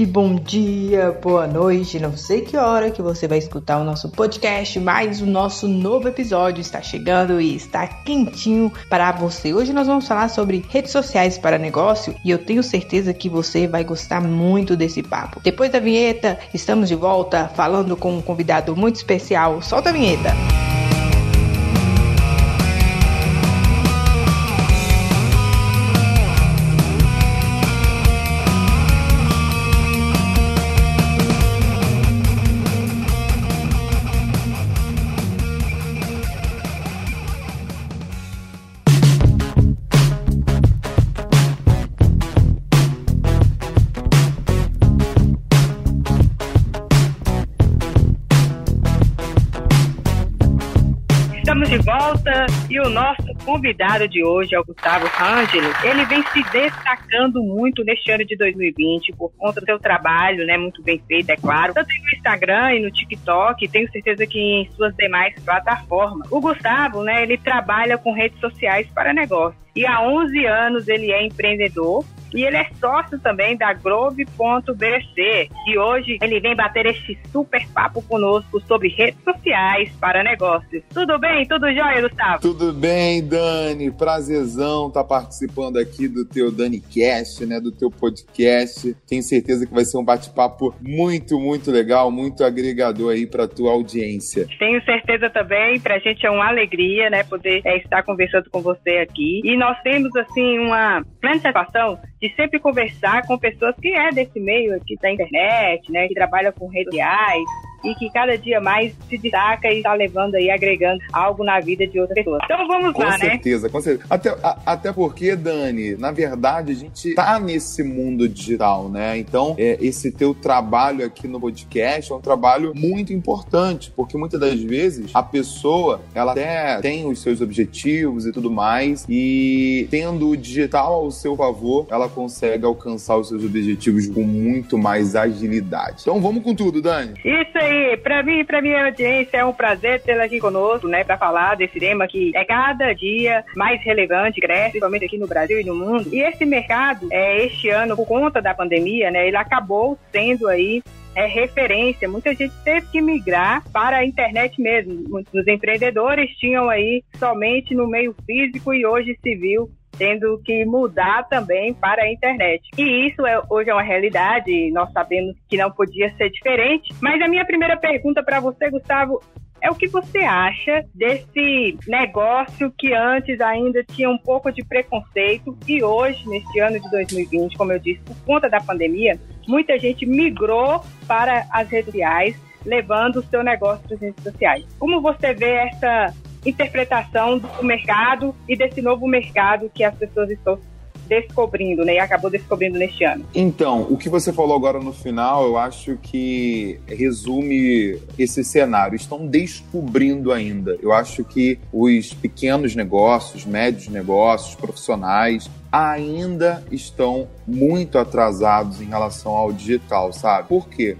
tarde, bom dia, boa noite. Não sei que hora que você vai escutar o nosso podcast, mas o nosso novo episódio está chegando e está quentinho para você. Hoje nós vamos falar sobre redes sociais para negócio e eu tenho certeza que você vai gostar muito desse papo. Depois da vinheta, estamos de volta falando com um convidado muito especial. Solta a vinheta. E convidado de hoje é o Gustavo Ângelo. Ele vem se destacando muito neste ano de 2020 por conta do seu trabalho, né? Muito bem feito, é claro. Tanto no Instagram e no TikTok, tenho certeza que em suas demais plataformas. O Gustavo, né? Ele trabalha com redes sociais para negócios. E há 11 anos ele é empreendedor e ele é sócio também da Grove.bc. E hoje ele vem bater este super papo conosco sobre redes sociais para negócios. Tudo bem? Tudo jóia, Gustavo? Tudo bem, Dani. Prazerzão estar tá participando aqui do teu DaniCast, né? Do teu podcast. Tenho certeza que vai ser um bate-papo muito, muito legal, muito agregador aí para tua audiência. Tenho certeza também. Para a gente é uma alegria, né? Poder é, estar conversando com você aqui. E nós temos, assim, uma grande satisfação de sempre conversar com pessoas que é desse meio aqui da internet, né, que trabalha com redes sociais, e que cada dia mais se destaca e está levando aí, agregando algo na vida de outras pessoas. Então vamos com lá, certeza, né? Com certeza, com certeza. Até, porque, Dani, na verdade, a gente tá nesse mundo digital, né? Então, é, esse teu trabalho aqui no podcast é um trabalho muito importante, porque muitas das vezes a pessoa, ela até tem os seus objetivos e tudo mais, e tendo o digital ao seu favor, ela consegue alcançar os seus objetivos com muito mais agilidade. Então vamos com tudo, Dani. Isso aí aí, para mim, para minha audiência é um prazer tê-la aqui conosco, né, para falar desse tema que é cada dia mais relevante, cresce, principalmente aqui no Brasil e no mundo. E esse mercado, é, este ano, por conta da pandemia, né, ele acabou sendo aí é referência. Muita gente teve que migrar para a internet mesmo. Muitos empreendedores tinham aí somente no meio físico e hoje se viu tendo que mudar também para a internet. E isso é, hoje é uma realidade, nós sabemos que não podia ser diferente. Mas a minha primeira pergunta para você, Gustavo, é o que você acha desse negócio que antes ainda tinha um pouco de preconceito e hoje, neste ano de 2020, como eu disse, por conta da pandemia, muita gente migrou para as redes sociais, levando o seu negócio para as redes sociais. Como você vê essa interpretação do mercado e desse novo mercado que as pessoas estão descobrindo, né? E acabou descobrindo neste ano. Então, o que você falou agora no final, eu acho que resume esse cenário. Estão descobrindo ainda. Eu acho que os pequenos negócios, médios negócios, profissionais, ainda estão muito atrasados em relação ao digital, sabe? Por quê?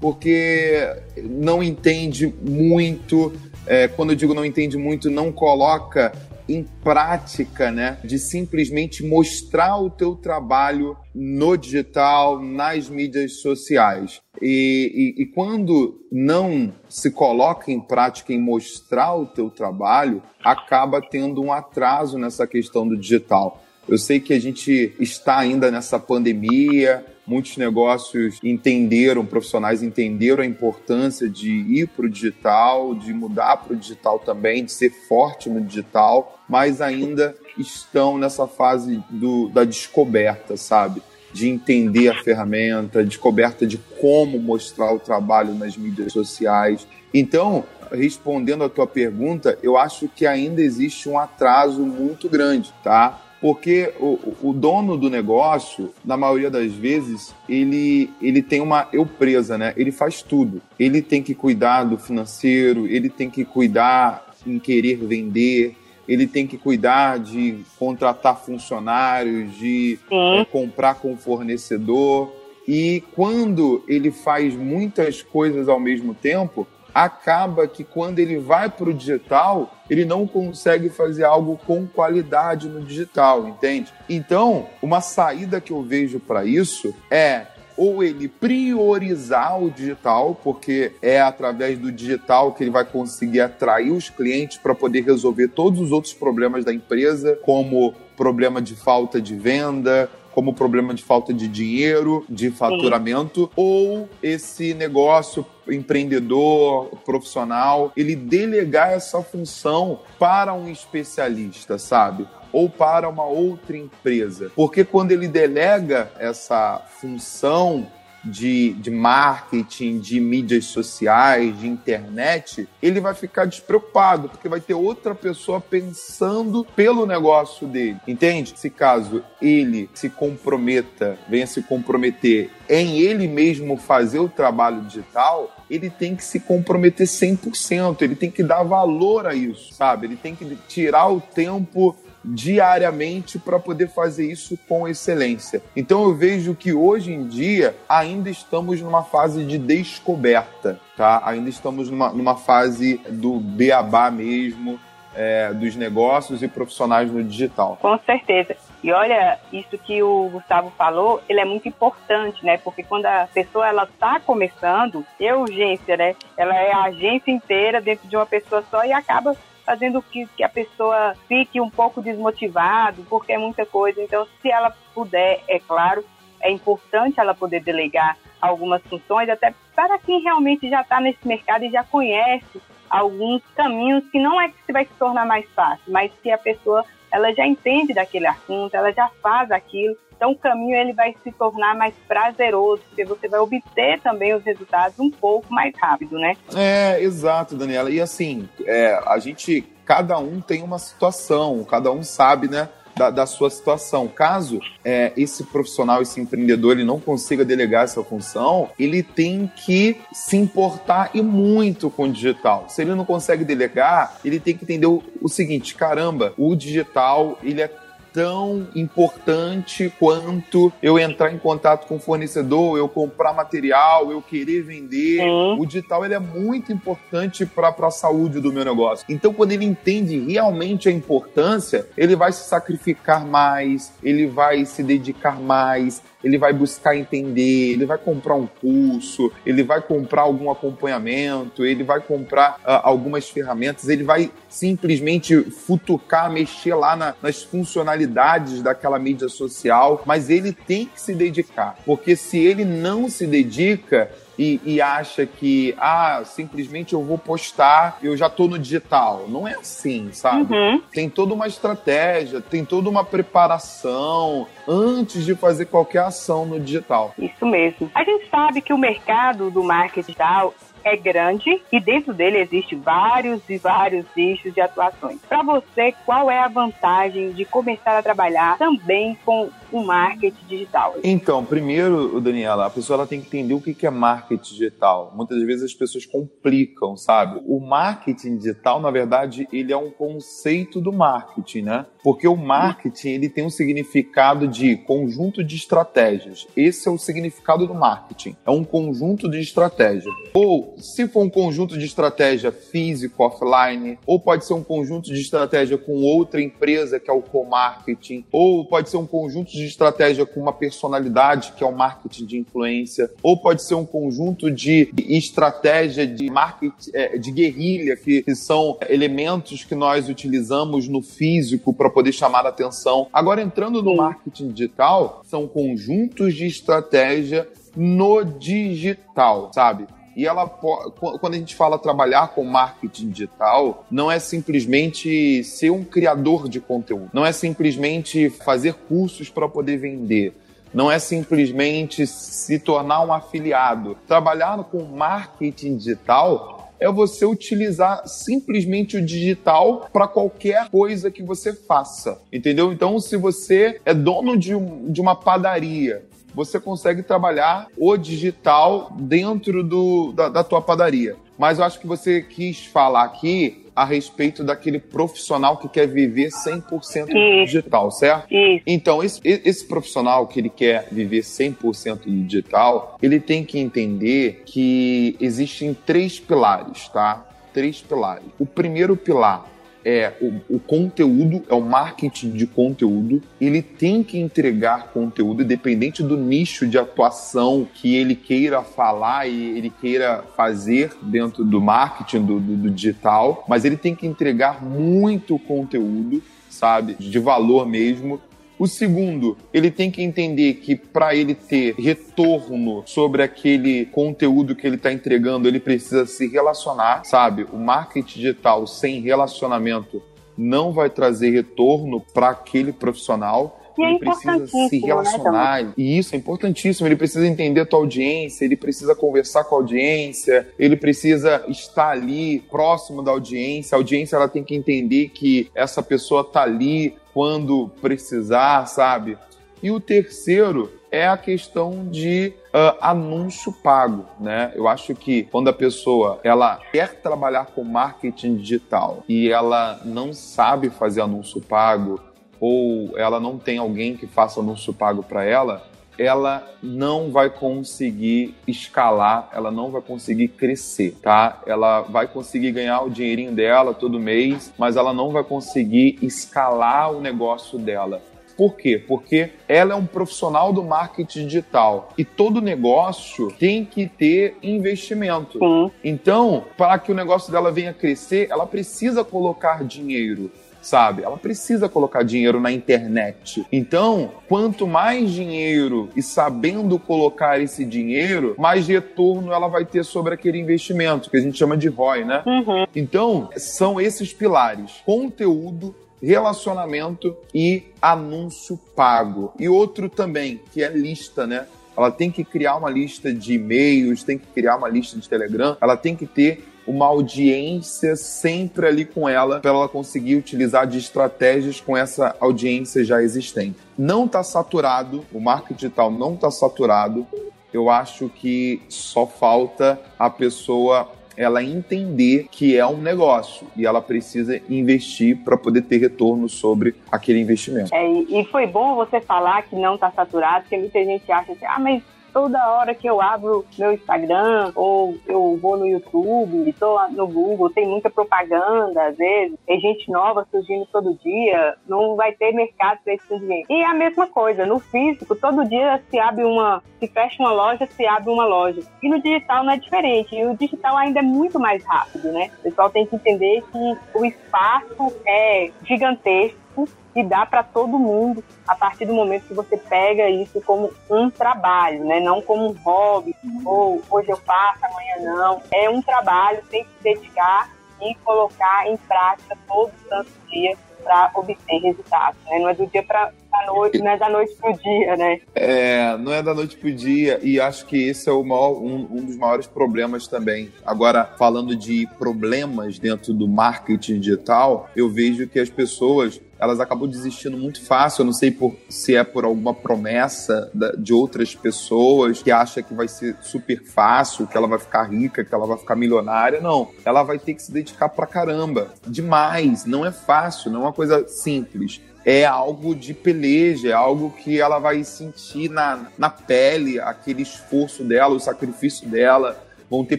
Porque não entende muito é, quando eu digo não entende muito, não coloca em prática, né, de simplesmente mostrar o teu trabalho no digital, nas mídias sociais. E, e, e, quando não se coloca em prática em mostrar o teu trabalho, acaba tendo um atraso nessa questão do digital. Eu sei que a gente está ainda nessa pandemia, Muitos negócios entenderam, profissionais entenderam a importância de ir para o digital, de mudar para o digital também, de ser forte no digital, mas ainda estão nessa fase do, da descoberta, sabe? De entender a ferramenta, descoberta de como mostrar o trabalho nas mídias sociais. Então, respondendo à tua pergunta, eu acho que ainda existe um atraso muito grande, tá? Porque o, o, dono do negócio, na maioria das vezes, ele, ele tem uma eu presa, né? Ele faz tudo. Ele tem que cuidar do financeiro, ele tem que cuidar em querer vender, ele tem que cuidar de contratar funcionários, de é, comprar com fornecedor. E quando ele faz muitas coisas ao mesmo tempo, acaba que quando ele vai para o digital, ele não consegue fazer algo com qualidade no digital, entende? Então, uma saída que eu vejo para isso é ou ele priorizar o digital, porque é através do digital que ele vai conseguir atrair os clientes para poder resolver todos os outros problemas da empresa, como problema de falta de venda, como problema de falta de dinheiro, de faturamento, Sim. ou esse negócio empreendedor, profissional, ele delegar essa função para um especialista, sabe? Ou para uma outra empresa. Porque quando ele delega essa função de, de marketing, de mídias sociais, de internet, ele vai ficar despreocupado, porque vai ter outra pessoa pensando pelo negócio dele. Entende? Se caso ele se comprometa, venha se comprometer em ele mesmo fazer o trabalho digital, ele tem que se comprometer 100%, ele tem que dar valor a isso, sabe? Ele tem que tirar o tempo diariamente para poder fazer isso com excelência. Então eu vejo que hoje em dia ainda estamos numa fase de descoberta, tá? Ainda estamos numa, numa fase do beabá mesmo, é, dos negócios e profissionais no digital. Com certeza. E olha, isso que o Gustavo falou, ele é muito importante, né? Porque quando a pessoa ela está começando, é urgência, né? Ela é a agência inteira dentro de uma pessoa só e acaba fazendo que, que a pessoa fique um pouco desmotivado, porque é muita coisa. Então, se ela puder, é claro, é importante ela poder delegar algumas funções, até para quem realmente já está nesse mercado e já conhece alguns caminhos que não é que vai se tornar mais fácil, mas que a pessoa ela já entende daquele assunto, ela já faz aquilo então o caminho ele vai se tornar mais prazeroso, porque você vai obter também os resultados um pouco mais rápido, né? É, exato, Daniela. E assim, é, a gente, cada um tem uma situação, cada um sabe, né? Da, da, sua situação. Caso é, esse profissional, esse empreendedor, ele não consiga delegar essa função, ele tem que se importar e muito com o digital. Se ele não consegue delegar, ele tem que entender o, o seguinte: caramba, o digital ele é tão importante quanto eu entrar em contato com o fornecedor, eu comprar material, eu querer vender. Sim. O digital ele é muito importante para a saúde do meu negócio. Então, quando ele entende realmente a importância, ele vai se sacrificar mais, ele vai se dedicar mais, ele vai buscar entender, ele vai comprar um curso, ele vai comprar algum acompanhamento, ele vai comprar uh, algumas ferramentas, ele vai simplesmente futucar, mexer lá na, nas funcionalidades daquela mídia social, mas ele tem que se dedicar, porque se ele não se dedica, e, e, acha que, ah, simplesmente eu vou postar, eu já tô no digital. Não é assim, sabe? Uhum. Tem toda uma estratégia, tem toda uma preparação antes de fazer qualquer ação no digital. Isso mesmo. A gente sabe que o mercado do marketing digital é grande e dentro dele existe vários e vários nichos de atuações. Para você, qual é a vantagem de começar a trabalhar também com o marketing digital? Então, primeiro, Daniela, a pessoa ela tem que entender o que é marketing digital. Muitas vezes as pessoas complicam, sabe? O marketing digital, na verdade, ele é um conceito do marketing, né? Porque o marketing ele tem um significado de conjunto de estratégias. Esse é o significado do marketing. É um conjunto de estratégias. Ou se for um conjunto de estratégia físico, offline, ou pode ser um conjunto de estratégia com outra empresa, que é o co-marketing, ou pode ser um conjunto de estratégia com uma personalidade, que é o marketing de influência, ou pode ser um conjunto de estratégia de marketing é, de guerrilha, que, que são elementos que nós utilizamos no físico para poder chamar a atenção. Agora, entrando no marketing digital, são conjuntos de estratégia no digital, sabe? E ela, quando a gente fala trabalhar com marketing digital, não é simplesmente ser um criador de conteúdo, não é simplesmente fazer cursos para poder vender. Não é simplesmente se tornar um afiliado. Trabalhar com marketing digital é você utilizar simplesmente o digital para qualquer coisa que você faça, entendeu? Então, se você é dono de, um, de uma padaria, você consegue trabalhar o digital dentro do, da, da tua padaria. Mas eu acho que você quis falar aqui a respeito daquele profissional que quer viver 100% digital, certo? Isso. Então, esse, esse profissional que ele quer viver 100% digital, ele tem que entender que existem três pilares, tá? Três pilares. O primeiro pilar é o, o, conteúdo, é o marketing de conteúdo. Ele tem que entregar conteúdo, independente do nicho de atuação que ele queira falar e ele queira fazer dentro do marketing, do, do, do digital, mas ele tem que entregar muito conteúdo, sabe? De valor mesmo. O segundo, ele tem que entender que para ele ter retorno sobre aquele conteúdo que ele está entregando, ele precisa se relacionar, sabe? O marketing digital sem relacionamento não vai trazer retorno para aquele profissional. E ele é precisa se relacionar. Né, e isso é importantíssimo. Ele precisa entender a tua audiência, ele precisa conversar com a audiência, ele precisa estar ali próximo da audiência. A audiência ela tem que entender que essa pessoa está ali quando precisar, sabe? E o terceiro é a questão de uh, anúncio pago, né? Eu acho que quando a pessoa ela quer trabalhar com marketing digital e ela não sabe fazer anúncio pago ou ela não tem alguém que faça anúncio pago para ela, ela não vai conseguir escalar, ela não vai conseguir crescer, tá? Ela vai conseguir ganhar o dinheirinho dela todo mês, mas ela não vai conseguir escalar o negócio dela. Por quê? Porque ela é um profissional do marketing digital e todo negócio tem que ter investimento. Sim. Então, para que o negócio dela venha crescer, ela precisa colocar dinheiro sabe? Ela precisa colocar dinheiro na internet. Então, quanto mais dinheiro e sabendo colocar esse dinheiro, mais retorno ela vai ter sobre aquele investimento, que a gente chama de ROI, né? Uhum. Então, são esses pilares: conteúdo, relacionamento e anúncio pago. E outro também, que é lista, né? Ela tem que criar uma lista de e-mails, tem que criar uma lista de Telegram, ela tem que ter uma audiência sempre ali com ela para ela conseguir utilizar de estratégias com essa audiência já existente. Não está saturado, o marketing digital não está saturado. Eu acho que só falta a pessoa ela entender que é um negócio e ela precisa investir para poder ter retorno sobre aquele investimento. É, e foi bom você falar que não está saturado, porque muita gente acha assim, ah, mas toda hora que eu abro meu Instagram ou eu vou no YouTube, estou no Google, tem muita propaganda, às vezes, tem gente nova surgindo todo dia, não vai ter mercado para esse dinheiro. E é a mesma coisa, no físico, todo dia se abre uma, se fecha uma loja, se abre uma loja. E no digital não é diferente. E o digital ainda é muito mais rápido, né? O pessoal tem que entender que o espaço é gigantesco e dá para todo mundo a partir do momento que você pega isso como um trabalho, né? Não como um hobby, ou hoje eu faço, amanhã não. É um trabalho, tem que se dedicar e colocar em prática todo santo dia para obter resultados, né? Não é do dia para a noite, não é da noite para o dia, né? É, não é da noite para o dia e acho que esse é o maior, um, um, dos maiores problemas também. Agora, falando de problemas dentro do marketing digital, eu vejo que as pessoas elas acabam desistindo muito fácil. Eu não sei por, se é por alguma promessa da, de outras pessoas que acha que vai ser super fácil, que ela vai ficar rica, que ela vai ficar milionária. Não. Ela vai ter que se dedicar pra caramba. Demais. Não é fácil, não é uma coisa simples. É algo de peleja, é algo que ela vai sentir na, na pele, aquele esforço dela, o sacrifício dela vão ter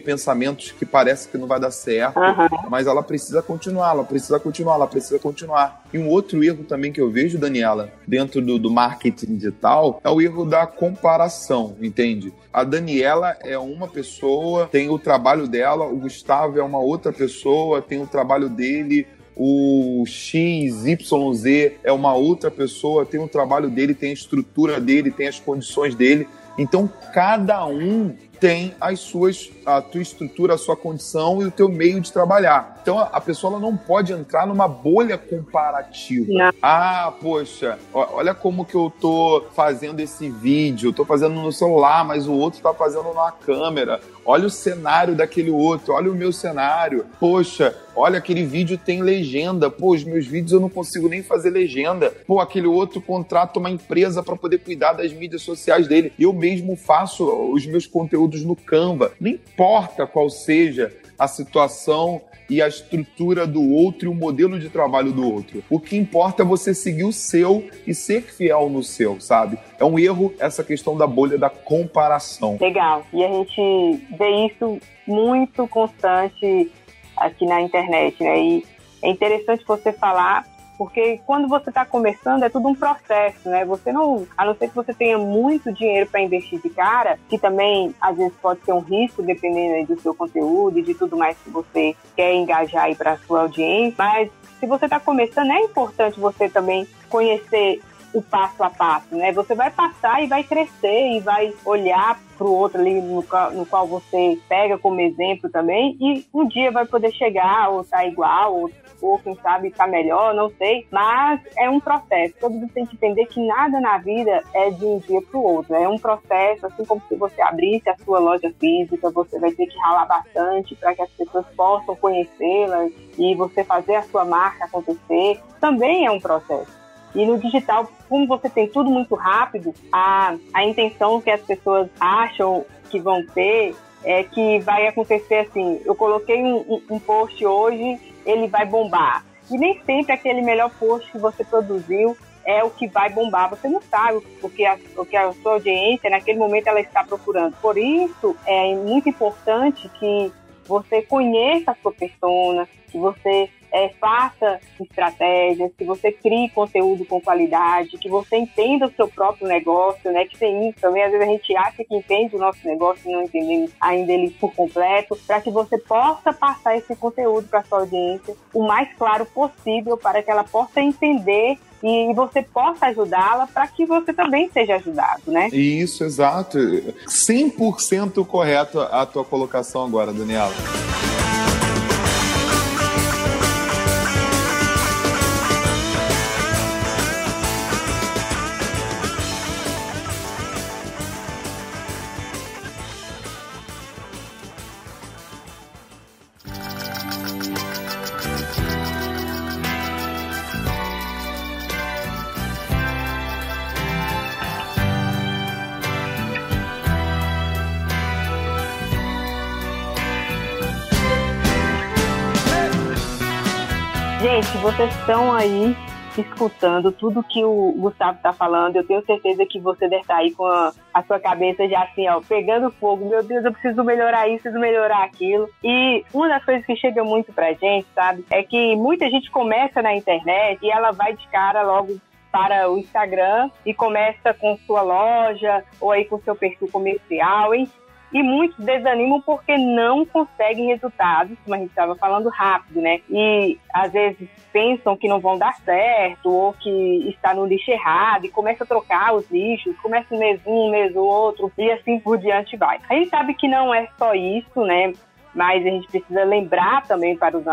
pensamentos que parece que não vai dar certo, uhum. mas ela precisa continuar, ela precisa continuar, ela precisa continuar. E um outro erro também que eu vejo, Daniela, dentro do, do marketing digital, é o erro da comparação, entende? A Daniela é uma pessoa, tem o trabalho dela, o Gustavo é uma outra pessoa, tem o trabalho dele, o XYZ é uma outra pessoa, tem o trabalho dele, tem a estrutura dele, tem as condições dele. Então, cada um tem as suas, a tua estrutura, a sua condição e o teu meio de trabalhar. Então a pessoa não pode entrar numa bolha comparativa. Não. Ah, poxa, olha como que eu tô fazendo esse vídeo, tô fazendo no celular, mas o outro tá fazendo na câmera. Olha o cenário daquele outro, olha o meu cenário. Poxa, olha aquele vídeo tem legenda. Pô, os meus vídeos eu não consigo nem fazer legenda. Pô, aquele outro contrata uma empresa para poder cuidar das mídias sociais dele. Eu mesmo faço os meus conteúdos no Canva. Não importa qual seja a situação e a estrutura do outro e o modelo de trabalho do outro. O que importa é você seguir o seu e ser fiel no seu, sabe? É um erro essa questão da bolha da comparação. Legal. E a gente vê isso muito constante aqui na internet, né? E é interessante você falar porque quando você está começando é tudo um processo, né? Você não, a não ser que você tenha muito dinheiro para investir de cara, que também às vezes pode ser um risco dependendo do seu conteúdo e de tudo mais que você quer engajar aí para sua audiência, mas se você está começando é importante você também conhecer o passo a passo, né? Você vai passar e vai crescer e vai olhar para o outro ali no qual, no qual você pega como exemplo também e um dia vai poder chegar ou tá igual ou ou quem sabe está melhor, não sei. Mas é um processo. Todo mundo tem que entender que nada na vida é de um dia para o outro. É um processo, assim como se você abrisse a sua loja física, você vai ter que ralar bastante para que as pessoas possam conhecê-la e você fazer a sua marca acontecer. Também é um processo. E no digital, como você tem tudo muito rápido, a, a intenção que as pessoas acham que vão ter é que vai acontecer assim. Eu coloquei um, um, um post hoje ele vai bombar. E nem sempre aquele melhor post que você produziu é o que vai bombar. Você não sabe o que a, o que a sua audiência, naquele momento, ela está procurando. Por isso, é muito importante que você conheça a sua persona, que você é, faça estratégias, que você crie conteúdo com qualidade, que você entenda o seu próprio negócio, né? Que tem isso também. Às vezes a gente acha que entende o nosso negócio e não entendemos ainda ele por completo, para que você possa passar esse conteúdo para sua audiência o mais claro possível, para que ela possa entender e você possa ajudá-la para que você também seja ajudado, né? Isso, exato. 100% correto a tua colocação agora, Daniela. Vocês estão aí escutando tudo que o Gustavo está falando. Eu tenho certeza que você deve estar tá aí com a, a, sua cabeça já assim, ó, pegando fogo. Meu Deus, eu preciso melhorar isso, preciso melhorar aquilo. E uma das coisas que chega muito pra gente, sabe, é que muita gente começa na internet e ela vai de cara logo para o Instagram e começa com sua loja ou aí com seu perfil comercial, enfim e muitos desanimam porque não conseguem resultados, como a gente estava falando, rápido, né? E às vezes pensam que não vão dar certo ou que está no lixo errado e começa a trocar os lixos, começa um mês um, mês o outro e assim por diante vai. A gente sabe que não é só isso, né? Mas a gente precisa lembrar também para, os,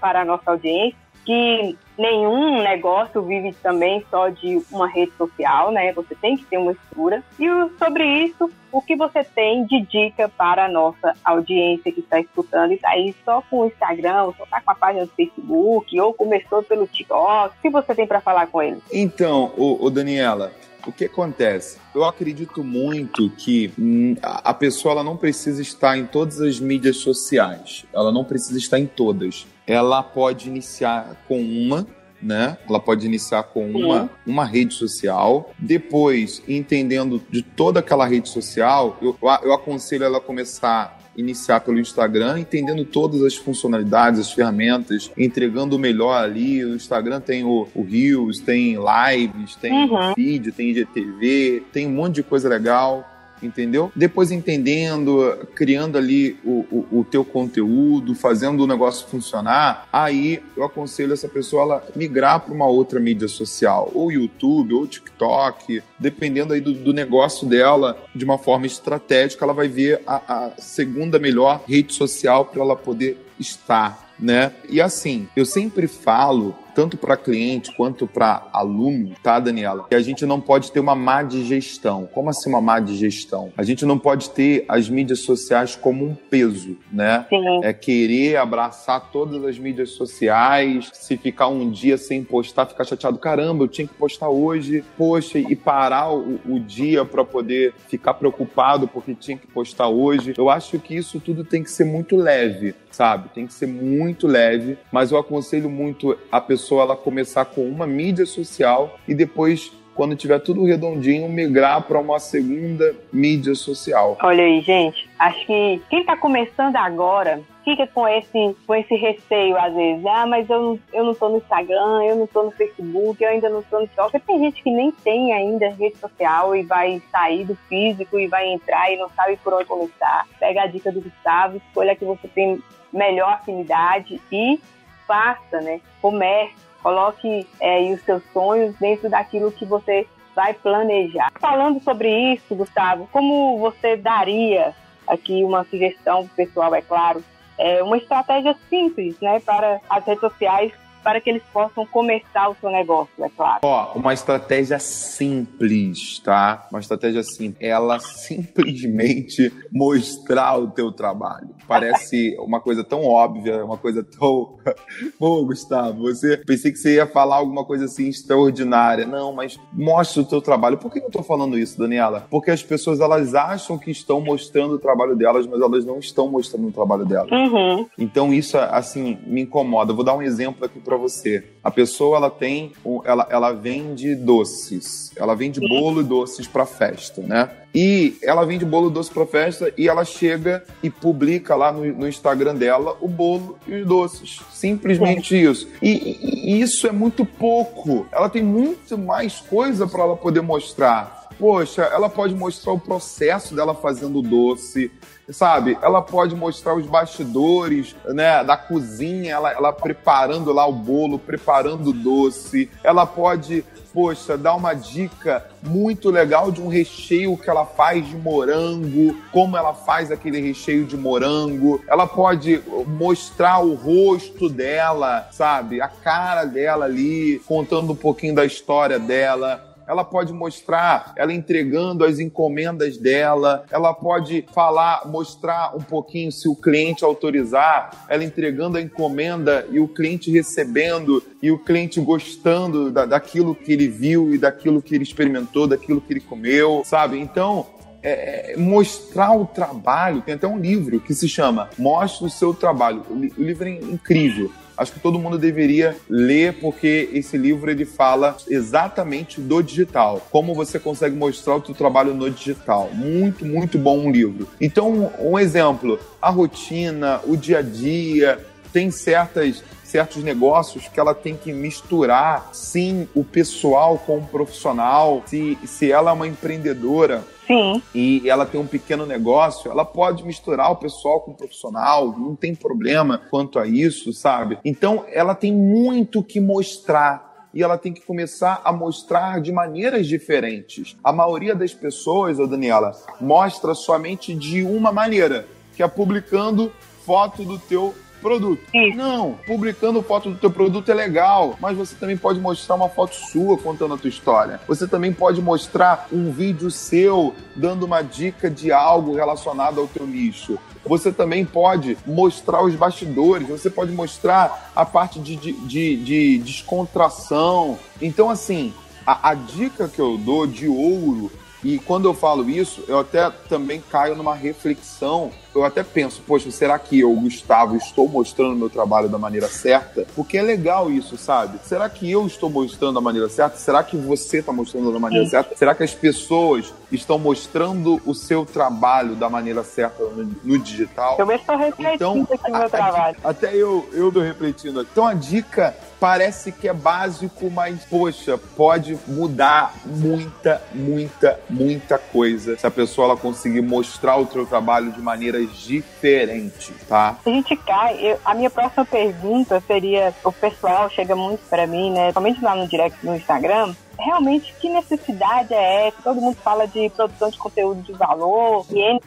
para a nossa audiência que nenhum negócio vive também só de uma rede social, né? Você tem que ter uma estrutura. E sobre isso, o que você tem de dica para a nossa audiência que está escutando e está aí só com o Instagram, só está com a página do Facebook, ou começou pelo TikTok? O que você tem para falar com eles? Então, o Daniela, o que acontece? Eu acredito muito que hum, a pessoa ela não precisa estar em todas as mídias sociais. Ela não precisa estar em todas ela pode iniciar com uma, né? Ela pode iniciar com uma, uma rede social. Depois, entendendo de toda aquela rede social, eu, eu aconselho ela a começar iniciar pelo Instagram, entendendo todas as funcionalidades, as ferramentas, entregando o melhor ali. O Instagram tem o, o Reels, tem lives, tem uhum. feed, tem IGTV, tem um monte de coisa legal entendeu? Depois entendendo, criando ali o, o, o, teu conteúdo, fazendo o negócio funcionar, aí eu aconselho essa pessoa ela migrar para uma outra mídia social, ou YouTube, ou TikTok, dependendo aí do, do, negócio dela, de uma forma estratégica, ela vai ver a, a segunda melhor rede social para ela poder estar né? E assim, eu sempre falo tanto para cliente quanto para aluno, tá, Daniela? Que a gente não pode ter uma má digestão. Como assim uma má digestão? A gente não pode ter as mídias sociais como um peso, né? Sim. É querer abraçar todas as mídias sociais, se ficar um dia sem postar, ficar chateado, caramba, eu tinha que postar hoje, poxa, e parar o, o dia para poder ficar preocupado porque tinha que postar hoje. Eu acho que isso tudo tem que ser muito leve, sabe? Tem que ser muito leve, mas eu aconselho muito a pessoa pessoa ela começar com uma mídia social e depois quando tiver tudo redondinho, migrar para uma segunda mídia social. Olha aí, gente. Acho que quem está começando agora fica com esse, com esse receio às vezes. Ah, mas eu, eu não tô no Instagram, eu não tô no Facebook, eu ainda não tô no TikTok. Tem gente que nem tem ainda rede social e vai sair do físico e vai entrar e não sabe por onde começar. Pega a dica do Gustavo, escolha que você tem melhor afinidade e faça, né? Comece, coloque é, os seus sonhos dentro daquilo que você vai planejar. Falando sobre isso, Gustavo, como você daria aqui uma sugestão pessoal, é claro, é uma estratégia simples, né, para as redes sociais para que eles possam começar o seu negócio, é claro. Ó, uma estratégia simples, tá? Uma estratégia simples. Ela simplesmente mostrar o teu trabalho. Parece uma coisa tão óbvia, uma coisa tão. Ô, Gustavo, você pensei que você ia falar alguma coisa assim extraordinária. Não, mas mostra o teu trabalho. Por que eu tô falando isso, Daniela? Porque as pessoas elas acham que estão mostrando o trabalho delas, mas elas não estão mostrando o trabalho delas. Uhum. Então isso assim me incomoda. vou dar um exemplo aqui para você. A pessoa ela tem, ela, ela vende doces, ela vende bolo e doces para festa, né? E ela vende bolo e doce para festa e ela chega e publica lá no, no, Instagram dela o bolo e os doces. Simplesmente isso. E, e isso é muito pouco. Ela tem muito mais coisa para ela poder mostrar. Poxa, ela pode mostrar o processo dela fazendo doce, sabe? Ela pode mostrar os bastidores, né, da cozinha, ela, ela preparando lá o bolo, preparando o doce. Ela pode, poxa, dar uma dica muito legal de um recheio que ela faz de morango, como ela faz aquele recheio de morango. Ela pode mostrar o rosto dela, sabe? A cara dela ali, contando um pouquinho da história dela ela pode mostrar ela entregando as encomendas dela, ela pode falar, mostrar um pouquinho se o cliente autorizar, ela entregando a encomenda e o cliente recebendo e o cliente gostando da, daquilo que ele viu e daquilo que ele experimentou, daquilo que ele comeu, sabe? Então, é, é mostrar o trabalho. Tem até um livro que se chama Mostre o seu trabalho. O livro é incrível acho que todo mundo deveria ler porque esse livro ele fala exatamente do digital, como você consegue mostrar o seu trabalho no digital. Muito, muito bom um livro. Então, um exemplo, a rotina, o dia a dia, tem certas certos negócios que ela tem que misturar, sim, o pessoal com o profissional. Se, se ela é uma empreendedora, Sim. E ela tem um pequeno negócio, ela pode misturar o pessoal com o profissional, não tem problema quanto a isso, sabe? Então, ela tem muito que mostrar e ela tem que começar a mostrar de maneiras diferentes. A maioria das pessoas, ô Daniela, mostra somente de uma maneira, que é publicando foto do teu produto. Isso. Não, publicando foto do teu produto é legal, mas você também pode mostrar uma foto sua contando a tua história. Você também pode mostrar um vídeo seu dando uma dica de algo relacionado ao teu nicho. Você também pode mostrar os bastidores, você pode mostrar a parte de, de, de, de descontração. Então, assim, a, a dica que eu dou de ouro e quando eu falo isso, eu até também caio numa reflexão. Eu até penso, poxa, será que eu, Gustavo, estou mostrando meu trabalho da maneira certa? Porque é legal isso, sabe? Será que eu estou mostrando da maneira certa? Será que você está mostrando da maneira Sim. certa? Será que as pessoas estão mostrando o seu trabalho da maneira certa no, no digital? Eu mesmo estou refletindo então, aqui no meu trabalho. Até eu, eu estou refletindo. Então a dica parece que é básico, mas, poxa, pode mudar muita, muita, muita coisa se a pessoa ela conseguir mostrar o seu trabalho de maneiras diferentes, tá? A gente cai, eu, a minha próxima pergunta seria: o pessoal chega muito para mim, né? Somente lá no direct no Instagram, realmente que necessidade é essa? Todo mundo fala de produção de conteúdo de valor, e,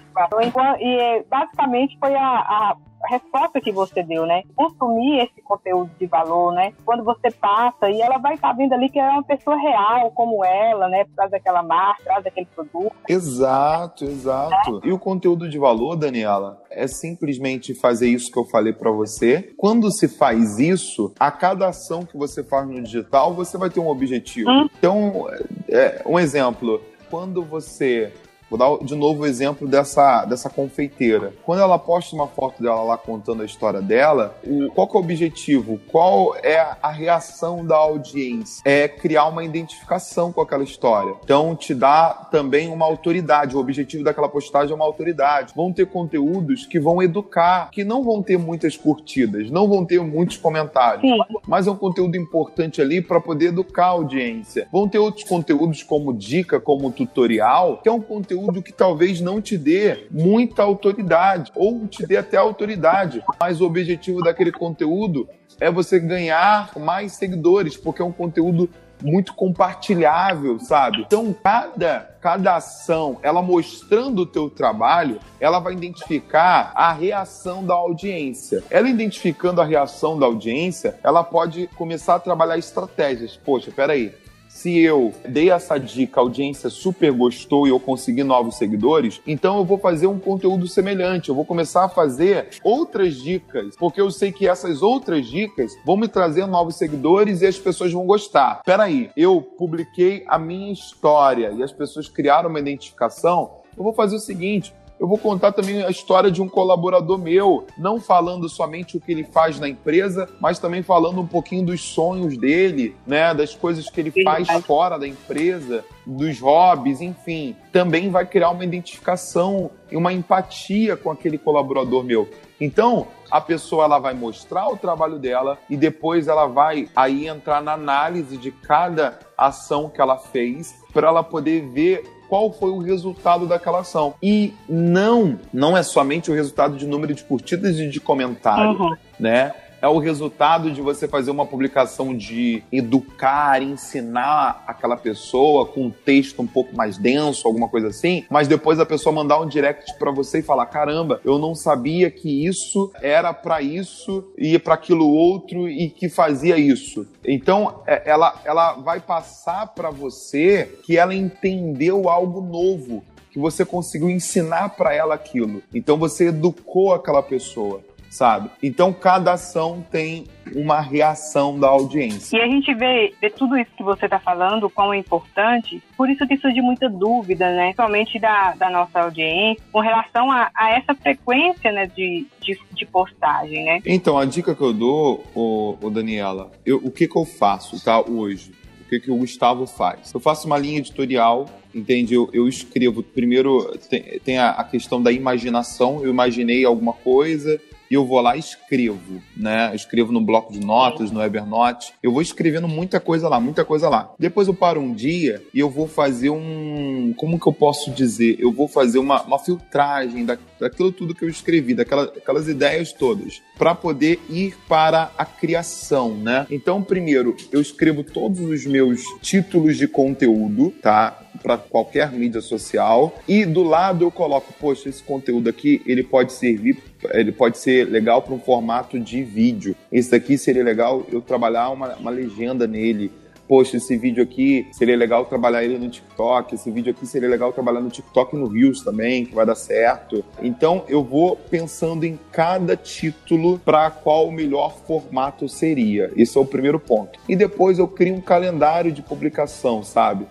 e basicamente foi a a resposta que você deu, né? Consumir esse conteúdo de valor, né? Quando você passa e ela vai estar vendo ali que é uma pessoa real como ela, né? Traz aquela marca, traz aquele produto. Exato, exato. É. E o conteúdo de valor, Daniela, é simplesmente fazer isso que eu falei para você. Quando se faz isso, a cada ação que você faz no digital, você vai ter um objetivo. Hum. Então, é, um exemplo, quando você Vou dar de novo o exemplo dessa, dessa confeiteira. Quando ela posta uma foto dela lá contando a história dela, qual que é o objetivo? Qual é a reação da audiência? É criar uma identificação com aquela história. Então, te dá também uma autoridade. O objetivo daquela postagem é uma autoridade. Vão ter conteúdos que vão educar, que não vão ter muitas curtidas, não vão ter muitos comentários, Sim. mas é um conteúdo importante ali para poder educar a audiência. Vão ter outros conteúdos como dica, como tutorial, que é um conteúdo que talvez não te dê muita autoridade ou te dê até autoridade, mas o objetivo daquele conteúdo é você ganhar mais seguidores, porque é um conteúdo muito compartilhável, sabe? Então, cada, cada ação, ela mostrando o teu trabalho, ela vai identificar a reação da audiência. Ela identificando a reação da audiência, ela pode começar a trabalhar estratégias. Poxa, peraí, se eu dei essa dica, a audiência super gostou e eu consegui novos seguidores, então eu vou fazer um conteúdo semelhante. Eu vou começar a fazer outras dicas, porque eu sei que essas outras dicas vão me trazer novos seguidores e as pessoas vão gostar. Peraí, eu publiquei a minha história e as pessoas criaram uma identificação. Eu vou fazer o seguinte: eu vou contar também a história de um colaborador meu, não falando somente o que ele faz na empresa, mas também falando um pouquinho dos sonhos dele, né, das coisas que ele faz fora da empresa, dos hobbies, enfim. Também vai criar uma identificação e uma empatia com aquele colaborador meu. Então, a pessoa ela vai mostrar o trabalho dela e depois ela vai aí entrar na análise de cada ação que ela fez para ela poder ver qual foi o resultado daquela ação. E não, não é somente o resultado de número de curtidas e de comentários, uhum. né? É o resultado de você fazer uma publicação de educar, ensinar aquela pessoa com um texto um pouco mais denso, alguma coisa assim, mas depois a pessoa mandar um direct para você e falar: caramba, eu não sabia que isso era para isso e para aquilo outro e que fazia isso. Então, é, ela, ela vai passar para você que ela entendeu algo novo que você conseguiu ensinar para ela aquilo. Então você educou aquela pessoa sabe? Então cada ação tem uma reação da audiência. E a gente vê, vê tudo isso que você está falando, quão é importante, por isso que surge muita dúvida, né? Somente da, da nossa audiência, com relação a, a essa frequência né, de, de, de, postagem, né? Então, a dica que eu dou, ô, ô Daniela, eu, o que, que eu faço, tá, hoje? O que, que o Gustavo faz? Eu faço uma linha editorial entende? Eu, eu, escrevo. Primeiro tem, tem a, a, questão da imaginação. Eu imaginei alguma coisa, e eu vou lá e escrevo, né? Eu escrevo no bloco de notas, no Evernote. Eu vou escrevendo muita coisa lá, muita coisa lá. Depois eu paro um dia e eu vou fazer um. Como que eu posso dizer? Eu vou fazer uma, uma filtragem da, daquilo tudo que eu escrevi, daquela, daquelas ideias todas, para poder ir para a criação, né? Então, primeiro, eu escrevo todos os meus títulos de conteúdo, tá? Para qualquer mídia social e do lado eu coloco, poxa, esse conteúdo aqui ele pode servir, ele pode ser legal para um formato de vídeo. Esse daqui seria legal eu trabalhar uma, uma legenda nele poxa, esse vídeo aqui seria legal trabalhar ele no TikTok, esse vídeo aqui seria legal trabalhar no TikTok e no Reels também, que vai dar certo. Então eu vou pensando em cada título para qual o melhor formato seria. Esse é o primeiro ponto. E depois eu crio um calendário de publicação, sabe?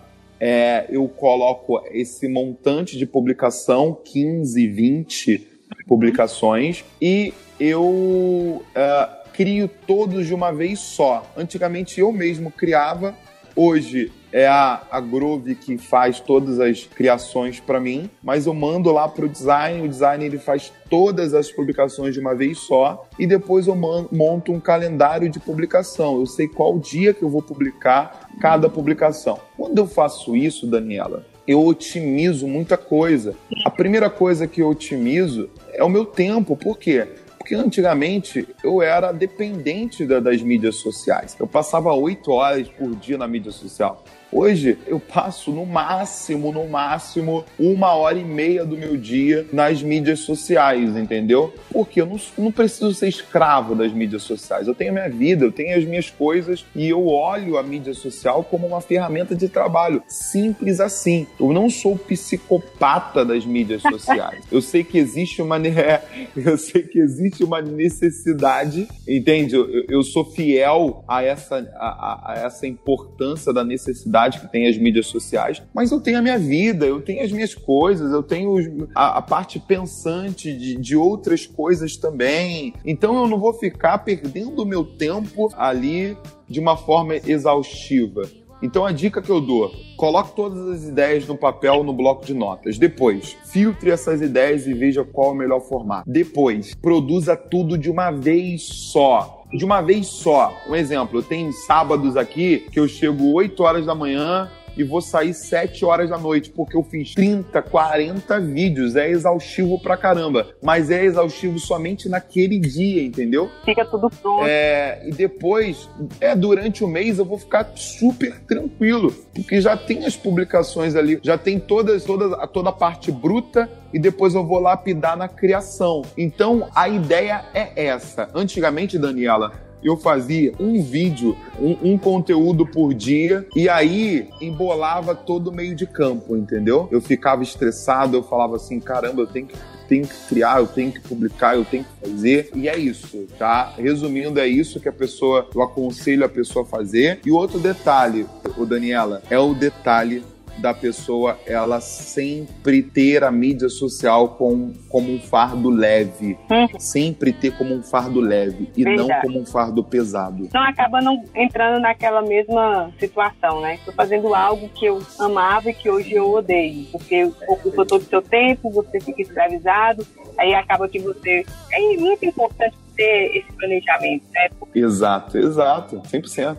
É, eu coloco esse montante de publicação, 15, 20 publicações, e eu é, crio todos de uma vez só. Antigamente eu mesmo criava, hoje é a, a Grove que faz todas as criações para mim, mas eu mando lá pro design, o design ele faz todas as publicações de uma vez só e depois eu monto um calendário de publicação. Eu sei qual dia que eu vou publicar cada publicação. Quando eu faço isso, Daniela, eu otimizo muita coisa. A primeira coisa que eu otimizo é o meu tempo. Por quê? Porque antigamente eu era dependente da, das mídias sociais. Eu passava oito horas por dia na mídia social. Hoje eu passo no máximo, no máximo, uma hora e meia do meu dia nas mídias sociais, entendeu? Porque eu não, não preciso ser escravo das mídias sociais. Eu tenho a minha vida, eu tenho as minhas coisas e eu olho a mídia social como uma ferramenta de trabalho. Simples assim. Eu não sou psicopata das mídias sociais. Eu sei que existe uma, eu sei que existe uma necessidade, entende? Eu, eu sou fiel a essa, a, a essa importância da necessidade que tem as mídias sociais, mas eu tenho a minha vida, eu tenho as minhas coisas, eu tenho a, a parte pensante de, de outras coisas também. Então eu não vou ficar perdendo o meu tempo ali de uma forma exaustiva. Então a dica que eu dou, coloque todas as ideias no papel no bloco de notas. Depois, filtre essas ideias e veja qual é o melhor formato. Depois, produza tudo de uma vez só. De uma vez só. Um exemplo, tenho sábados aqui que eu chego 8 horas da manhã, e vou sair 7 horas da noite, porque eu fiz 30, 40 vídeos. É exaustivo pra caramba. Mas é exaustivo somente naquele dia, entendeu? Fica tudo pronto. É, e depois, é, durante o mês, eu vou ficar super tranquilo. Porque já tem as publicações ali, já tem todas, toda, toda a parte bruta e depois eu vou lapidar na criação. Então a ideia é essa. Antigamente, Daniela, eu fazia um vídeo, um, um, conteúdo por dia, e aí embolava todo o meio de campo, entendeu? Eu ficava estressado, eu falava assim, caramba, eu tenho que tenho que criar, eu tenho que publicar, eu tenho que fazer. E é isso, tá? Resumindo, é isso que a pessoa, eu aconselho a pessoa a fazer. E outro detalhe, o Daniela, é o detalhe da pessoa ela sempre ter a mídia social com, como um fardo leve. Uhum. Sempre ter como um fardo leve e Verdade. não como um fardo pesado. Então acaba não entrando naquela mesma situação, né? Estou fazendo algo que eu amava e que hoje eu odeio. Porque ocupa todo o seu tempo, você fica escravizado, aí acaba que você. É muito importante ter esse planejamento, né? Exato, exato, 100%.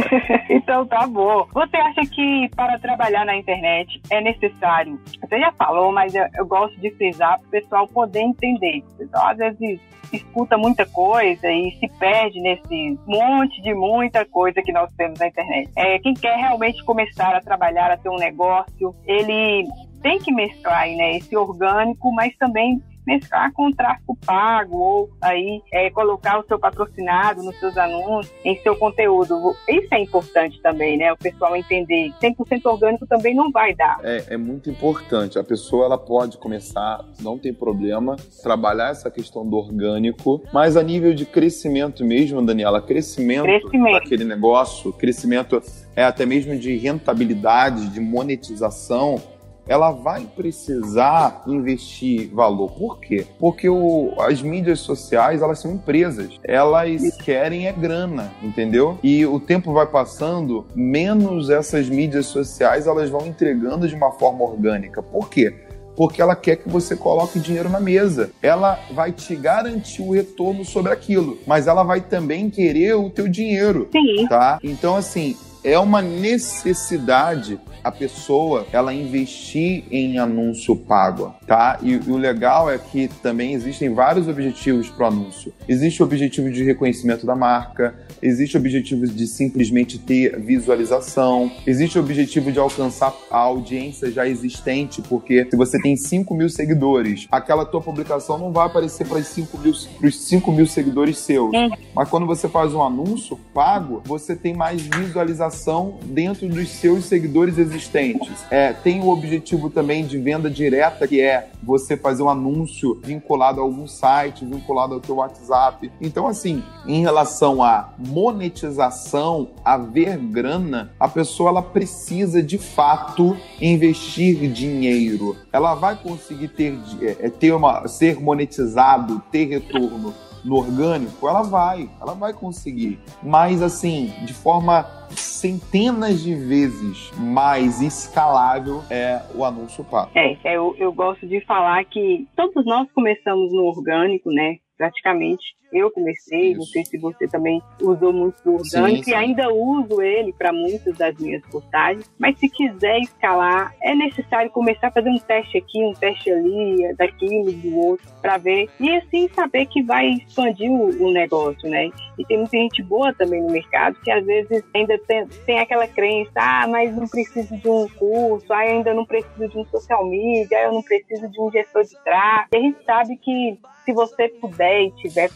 então tá bom. Você acha que para trabalhar na internet é necessário? Você já falou, mas eu, eu gosto de frisar para o pessoal poder entender. O pessoal às vezes escuta muita coisa e se perde nesse monte de muita coisa que nós temos na internet. É, quem quer realmente começar a trabalhar, a ter um negócio, ele tem que mesclar né, esse orgânico, mas também mesclar com o tráfego pago ou aí é, colocar o seu patrocinado nos seus anúncios, em seu conteúdo. Isso é importante também, né? O pessoal entender. 100% orgânico também não vai dar. É, é muito importante. A pessoa ela pode começar, não tem problema, trabalhar essa questão do orgânico, mas a nível de crescimento mesmo, Daniela, crescimento, crescimento. daquele negócio, crescimento é até mesmo de rentabilidade, de monetização, ela vai precisar investir valor. Por quê? Porque o, as mídias sociais, elas são empresas. Elas querem é grana, entendeu? E o tempo vai passando, menos essas mídias sociais elas vão entregando de uma forma orgânica. Por quê? porque ela quer que você coloque dinheiro na mesa. Ela vai te garantir o retorno sobre aquilo, mas ela vai também querer o teu dinheiro, Sim. tá? Então assim, é uma necessidade a pessoa ela investir em anúncio pago, tá? E, e o legal é que também existem vários objetivos para o anúncio. Existe o objetivo de reconhecimento da marca, existe o objetivo de simplesmente ter visualização, existe o objetivo de alcançar a audiência já existente, porque se você tem 5 mil seguidores, aquela tua publicação não vai aparecer para os 5 mil, 5 mil seguidores seus. É. Mas quando você faz um anúncio pago, você tem mais visualização dentro dos seus seguidores existentes. É, tem o objetivo também de venda direta, que é você fazer um anúncio vinculado a algum site, vinculado ao teu WhatsApp. Então, assim, em relação à monetização, a ver grana, a pessoa ela precisa de fato investir dinheiro. Ela vai conseguir ter, é, é, ter uma, ser monetizado, ter retorno no orgânico, ela vai, ela vai conseguir. Mas assim, de forma centenas de vezes mais escalável é o anúncio pago. É, eu, eu gosto de falar que todos nós começamos no orgânico, né? Praticamente eu comecei, Isso. não sei se você também usou muito do orgânico sim, sim. e ainda uso ele para muitas das minhas postagens. Mas se quiser escalar, é necessário começar a fazer um teste aqui, um teste ali, daquilo, do outro, para ver. E assim saber que vai expandir o, o, negócio, né? E tem muita gente boa também no mercado que às vezes ainda tem, tem aquela crença, ah, mas não preciso de um curso, ah, ainda não preciso de um social media, eu não preciso de um gestor de tráfego. E a gente sabe que se você puder e tiver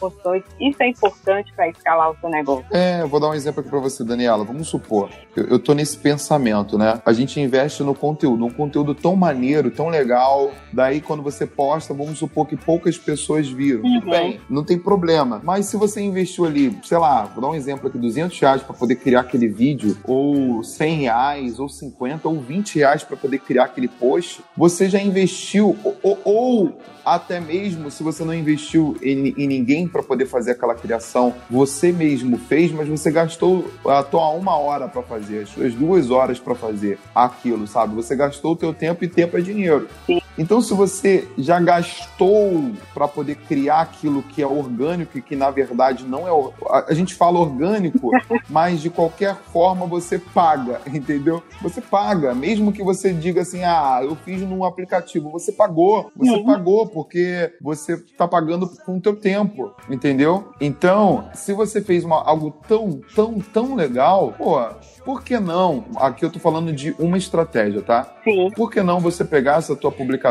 isso é importante para escalar o seu negócio. É, vou dar um exemplo aqui para você, Daniela. Vamos supor, eu, eu tô nesse pensamento, né? A gente investe no conteúdo, um conteúdo tão maneiro, tão legal. Daí, quando você posta, vamos supor que poucas pessoas viram. Uhum. Tudo bem, não tem problema. Mas se você investiu ali, sei lá, vou dar um exemplo aqui, 200 reais para poder criar aquele vídeo, ou 100 reais, ou 50, ou 20 reais para poder criar aquele post, você já investiu, ou, ou até mesmo se você não investiu em, em ninguém para poder fazer aquela criação, você mesmo fez, mas você gastou a tua uma hora para fazer, as suas duas horas para fazer aquilo, sabe? Você gastou o teu tempo e tempo é dinheiro. Sim. Então, se você já gastou para poder criar aquilo que é orgânico e que na verdade não é. A gente fala orgânico, mas de qualquer forma você paga, entendeu? Você paga, mesmo que você diga assim, ah, eu fiz num aplicativo, você pagou, você uhum. pagou porque você está pagando com o teu tempo, entendeu? Então, se você fez uma, algo tão, tão, tão legal, pô, por que não? Aqui eu tô falando de uma estratégia, tá? Sim. Por que não você pegar essa tua publicação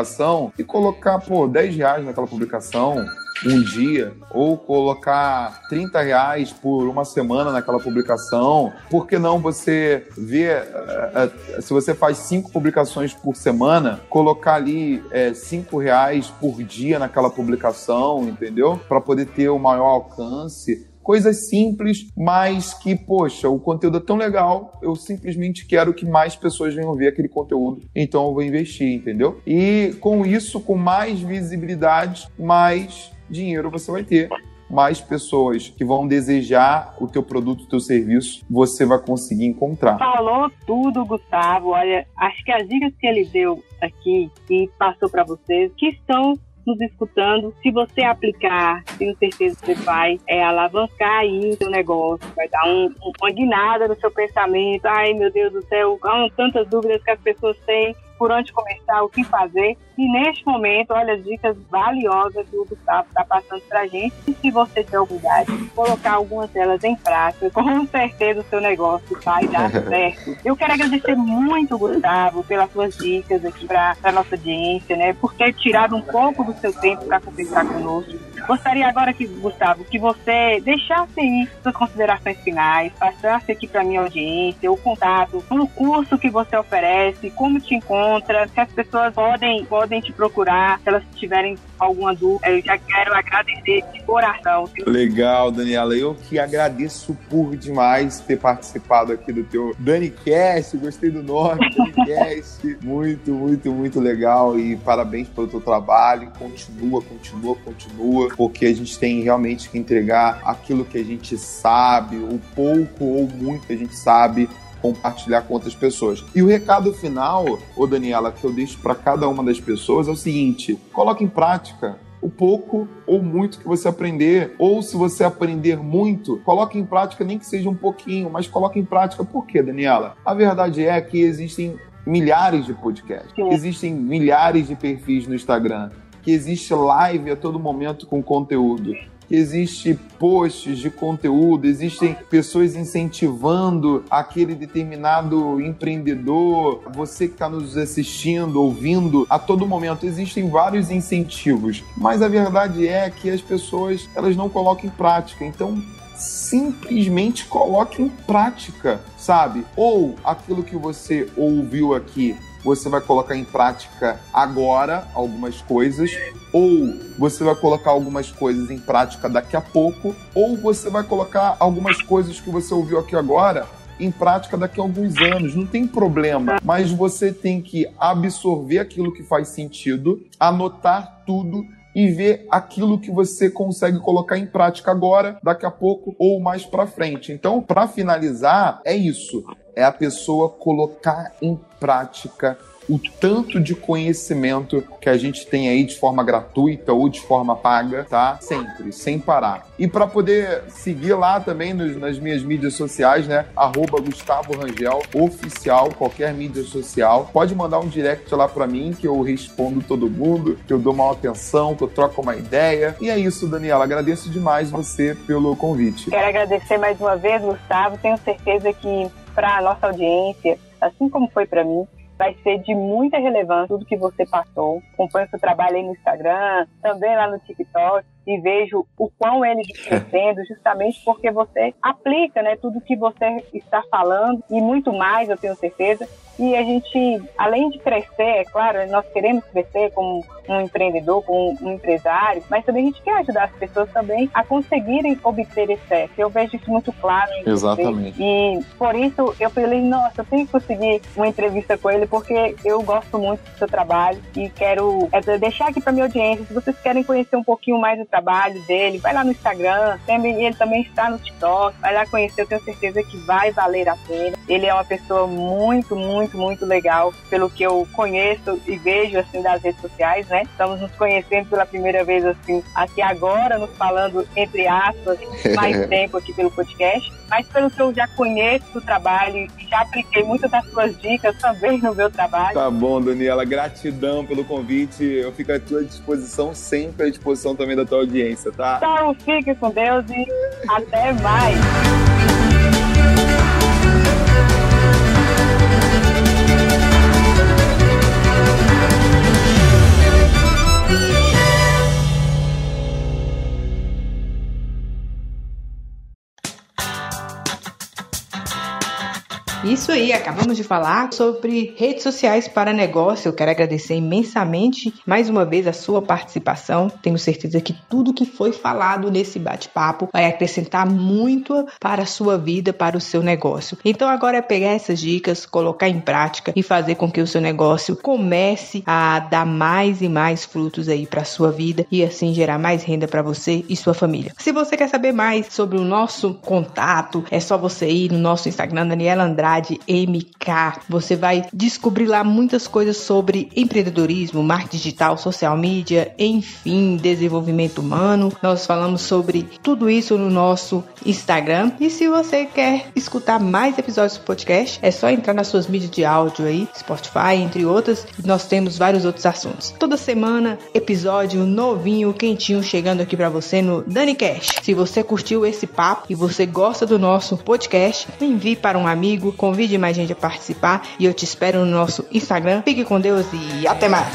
e colocar, pô, 10 reais naquela publicação? um dia, ou colocar 30 reais por uma semana naquela publicação. Por que não você ver, eh, eh, se você faz cinco publicações por semana, colocar ali é, cinco reais por dia naquela publicação, entendeu? Para poder ter o maior alcance coisas simples, mas que, poxa, o conteúdo é tão legal, eu simplesmente quero que mais pessoas venham ver aquele conteúdo, então eu vou investir, entendeu? E com isso, com mais visibilidade, mais dinheiro você vai ter mais pessoas que vão desejar o teu produto, o teu serviço, você vai conseguir encontrar. Falou tudo, Gustavo. Olha, acho que as dicas que ele deu aqui e passou para vocês, que estão nos escutando. Se você aplicar, tenho certeza que você vai é, alavancar aí o seu negócio, vai dar um, uma guinada no seu pensamento. Ai, meu Deus do céu, há tantas dúvidas que as pessoas têm por onde começar, o que fazer. E neste momento, olha as dicas valiosas que o Gustavo está passando para a gente. E se você tem a oportunidade de colocar algumas delas em prática, com certeza o seu negócio vai dar certo. Eu quero agradecer muito, Gustavo, pelas suas dicas aqui para a nossa audiência, né? Por ter tirado um pouco do seu tempo para conversar conosco. Gostaria agora que, Gustavo, que você deixasse aí suas considerações finais, passasse aqui para minha audiência, o contato, o curso que você oferece, como te encontra, se as pessoas podem, podem te procurar, se elas tiverem alguma dúvida. Eu já quero agradecer de coração. Legal, Daniela. Eu que agradeço por demais ter participado aqui do teu DaniCast. Gostei do nome, DaniCast. muito, muito, muito legal. E parabéns pelo teu trabalho. Continua, continua, continua porque a gente tem realmente que entregar aquilo que a gente sabe, o pouco ou muito que a gente sabe, compartilhar com outras pessoas. E o recado final, ô Daniela, que eu deixo para cada uma das pessoas é o seguinte: coloque em prática o pouco ou muito que você aprender, ou se você aprender muito, coloque em prática nem que seja um pouquinho, mas coloque em prática. Por quê, Daniela? A verdade é que existem milhares de podcasts, existem milhares de perfis no Instagram, que existe live a todo momento com conteúdo, que existe posts de conteúdo, existem pessoas incentivando aquele determinado empreendedor, você que está nos assistindo, ouvindo, a todo momento existem vários incentivos, mas a verdade é que as pessoas elas não colocam em prática. Então simplesmente coloque em prática, sabe? Ou aquilo que você ouviu aqui você vai colocar em prática agora algumas coisas, ou você vai colocar algumas coisas em prática daqui a pouco, ou você vai colocar algumas coisas que você ouviu aqui agora em prática daqui a alguns anos, não tem problema, mas você tem que absorver aquilo que faz sentido, anotar tudo e ver aquilo que você consegue colocar em prática agora, daqui a pouco ou mais para frente. Então, para finalizar, é isso é a pessoa colocar em prática o tanto de conhecimento que a gente tem aí de forma gratuita ou de forma paga, tá? Sempre, sem parar. E para poder seguir lá também nos, nas minhas mídias sociais, né? Arroba Gustavo Rangel, oficial, qualquer mídia social. Pode mandar um direct lá para mim que eu respondo todo mundo, que eu dou uma atenção, que eu troco uma ideia. E é isso, Daniela. Agradeço demais você pelo convite. Quero agradecer mais uma vez, Gustavo. Tenho certeza que para a nossa audiência, assim como foi para mim, vai ser de muita relevância tudo que você passou. Acompanhe seu trabalho aí no Instagram, também lá no TikTok. e vejo o quão eles crescendo, justamente porque você aplica, né, tudo que você está falando e muito mais, eu tenho certeza. E a gente, além de crescer, é claro, nós queremos crescer como um empreendedor, como um empresário, mas também a gente quer ajudar as pessoas também a conseguirem obter esse Eu vejo isso muito claro. Exatamente. E por isso eu falei, nossa, eu tenho que conseguir uma entrevista com ele, porque eu gosto muito do seu trabalho e quero é, deixar aqui para minha audiência, se vocês querem conhecer um pouquinho mais do trabalho dele, vai lá no Instagram, também, ele também está no TikTok, vai lá conhecer, eu tenho certeza que vai valer a pena. Ele é uma pessoa muito, muito, muito legal, pelo que eu conheço e vejo assim das redes sociais, né? Estamos nos conhecendo pela primeira vez assim, aqui agora, nos falando entre aspas, mais tempo aqui pelo podcast, mas pelo que eu já conheço do trabalho e já apliquei muitas das suas dicas também no meu trabalho. Tá bom, Daniela, gratidão pelo convite. Eu fico à tua disposição, sempre à disposição também da tua audiência, tá? Então, fique com Deus e até mais. Isso aí, acabamos de falar sobre redes sociais para negócio. Eu quero agradecer imensamente mais uma vez a sua participação. Tenho certeza que tudo que foi falado nesse bate-papo vai acrescentar muito para a sua vida, para o seu negócio. Então agora é pegar essas dicas, colocar em prática e fazer com que o seu negócio comece a dar mais e mais frutos aí para sua vida e assim gerar mais renda para você e sua família. Se você quer saber mais sobre o nosso contato, é só você ir no nosso Instagram Daniela Andrade MK. Você vai descobrir lá muitas coisas sobre empreendedorismo, marketing digital, social media, enfim, desenvolvimento humano. Nós falamos sobre tudo isso no nosso Instagram. E se você quer escutar mais episódios do podcast, é só entrar nas suas mídias de áudio aí, Spotify, entre outras. Nós temos vários outros assuntos. Toda semana, episódio novinho, quentinho, chegando aqui para você no Dani Cash. Se você curtiu esse papo e você gosta do nosso podcast, envie para um amigo, convide mais gente a participar e eu te espero no nosso Instagram. Fique com Deus e até mais!